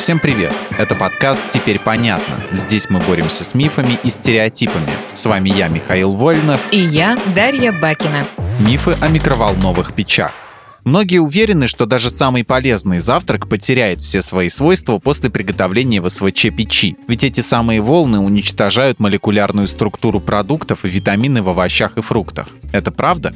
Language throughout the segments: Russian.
Всем привет! Это подкаст «Теперь понятно». Здесь мы боремся с мифами и стереотипами. С вами я, Михаил Вольнах. И я, Дарья Бакина. Мифы о микроволновых печах. Многие уверены, что даже самый полезный завтрак потеряет все свои свойства после приготовления в СВЧ печи. Ведь эти самые волны уничтожают молекулярную структуру продуктов и витамины в овощах и фруктах. Это правда?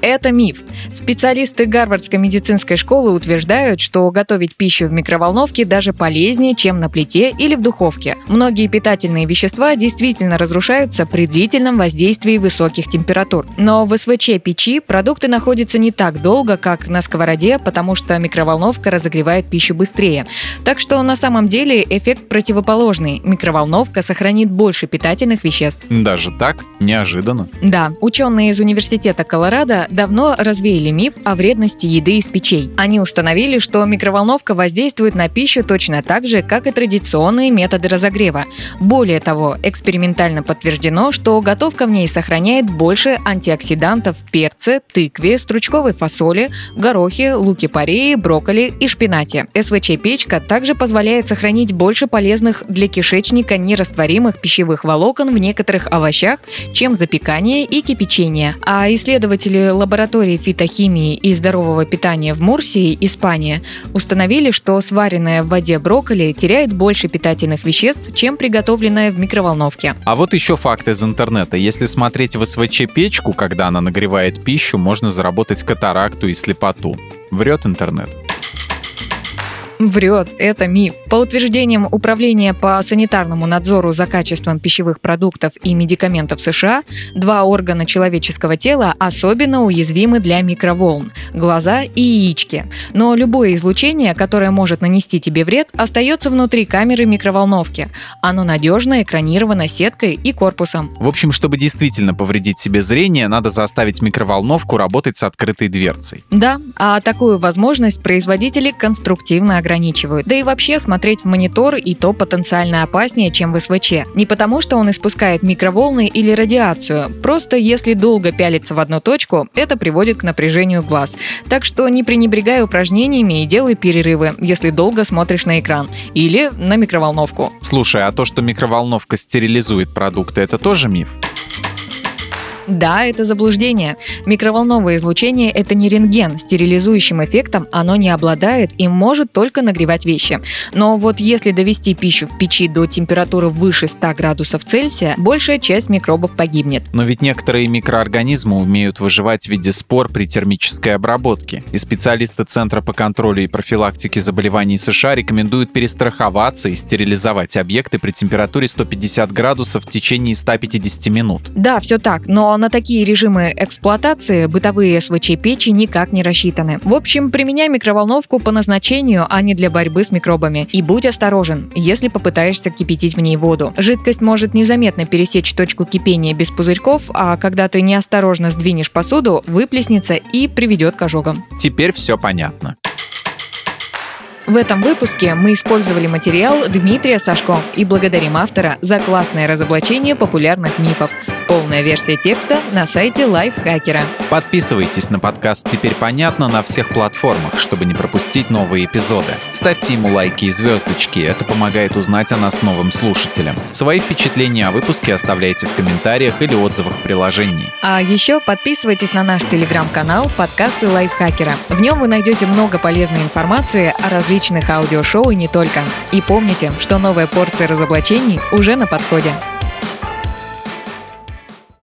Это миф. Специалисты Гарвардской медицинской школы утверждают, что готовить пищу в микроволновке даже полезнее, чем на плите или в духовке. Многие питательные вещества действительно разрушаются при длительном воздействии высоких температур. Но в СВЧ печи продукты находятся не так долго, как на сковороде, потому что микроволновка разогревает пищу быстрее. Так что на самом деле эффект противоположный. Микроволновка сохранит больше питательных веществ. Даже так? Неожиданно. Да, ученые из Университета Колорадо давно развеяли миф о вредности еды из печей. Они установили, что микроволновка воздействует на пищу точно так же, как и традиционные методы разогрева. Более того, экспериментально подтверждено, что готовка в ней сохраняет больше антиоксидантов в перце, тыкве, стручковой фасоли, горохе, луке-порее, брокколи и шпинате. СВЧ-печка также позволяет сохранить больше полезных для кишечника нерастворимых пищевых волокон в некоторых овощах, чем запекание и кипячение. А исследователи лаборатории фитохимии и здорового питания в Мурсии, Испания, установили, что сваренная в воде брокколи теряет больше питательных веществ, чем приготовленная в микроволновке. А вот еще факт из интернета. Если смотреть в СВЧ-печку, когда она нагревает пищу, можно заработать катаракту и слепоту. Врет интернет. Врет, это миф. По утверждениям Управления по санитарному надзору за качеством пищевых продуктов и медикаментов США, два органа человеческого тела особенно уязвимы для микроволн – глаза и яички. Но любое излучение, которое может нанести тебе вред, остается внутри камеры микроволновки. Оно надежно экранировано сеткой и корпусом. В общем, чтобы действительно повредить себе зрение, надо заставить микроволновку работать с открытой дверцей. Да, а такую возможность производители конструктивно ограничивают. Да и вообще смотреть в монитор и то потенциально опаснее, чем в СВЧ. Не потому, что он испускает микроволны или радиацию, просто если долго пялиться в одну точку, это приводит к напряжению глаз. Так что не пренебрегай упражнениями и делай перерывы, если долго смотришь на экран или на микроволновку. Слушай, а то, что микроволновка стерилизует продукты, это тоже миф? Да, это заблуждение. Микроволновое излучение – это не рентген. Стерилизующим эффектом оно не обладает и может только нагревать вещи. Но вот если довести пищу в печи до температуры выше 100 градусов Цельсия, большая часть микробов погибнет. Но ведь некоторые микроорганизмы умеют выживать в виде спор при термической обработке. И специалисты Центра по контролю и профилактике заболеваний США рекомендуют перестраховаться и стерилизовать объекты при температуре 150 градусов в течение 150 минут. Да, все так, но на такие режимы эксплуатации бытовые СВЧ-печи никак не рассчитаны. В общем, применяй микроволновку по назначению, а не для борьбы с микробами. И будь осторожен, если попытаешься кипятить в ней воду. Жидкость может незаметно пересечь точку кипения без пузырьков, а когда ты неосторожно сдвинешь посуду, выплеснется и приведет к ожогам. Теперь все понятно. В этом выпуске мы использовали материал Дмитрия Сашко и благодарим автора за классное разоблачение популярных мифов. Полная версия текста на сайте Лайфхакера. Подписывайтесь на подкаст «Теперь понятно» на всех платформах, чтобы не пропустить новые эпизоды. Ставьте ему лайки и звездочки, это помогает узнать о нас новым слушателям. Свои впечатления о выпуске оставляйте в комментариях или отзывах в приложении. А еще подписывайтесь на наш телеграм-канал «Подкасты Лайфхакера». В нем вы найдете много полезной информации о различных аудиошоу и не только. И помните, что новая порция разоблачений уже на подходе.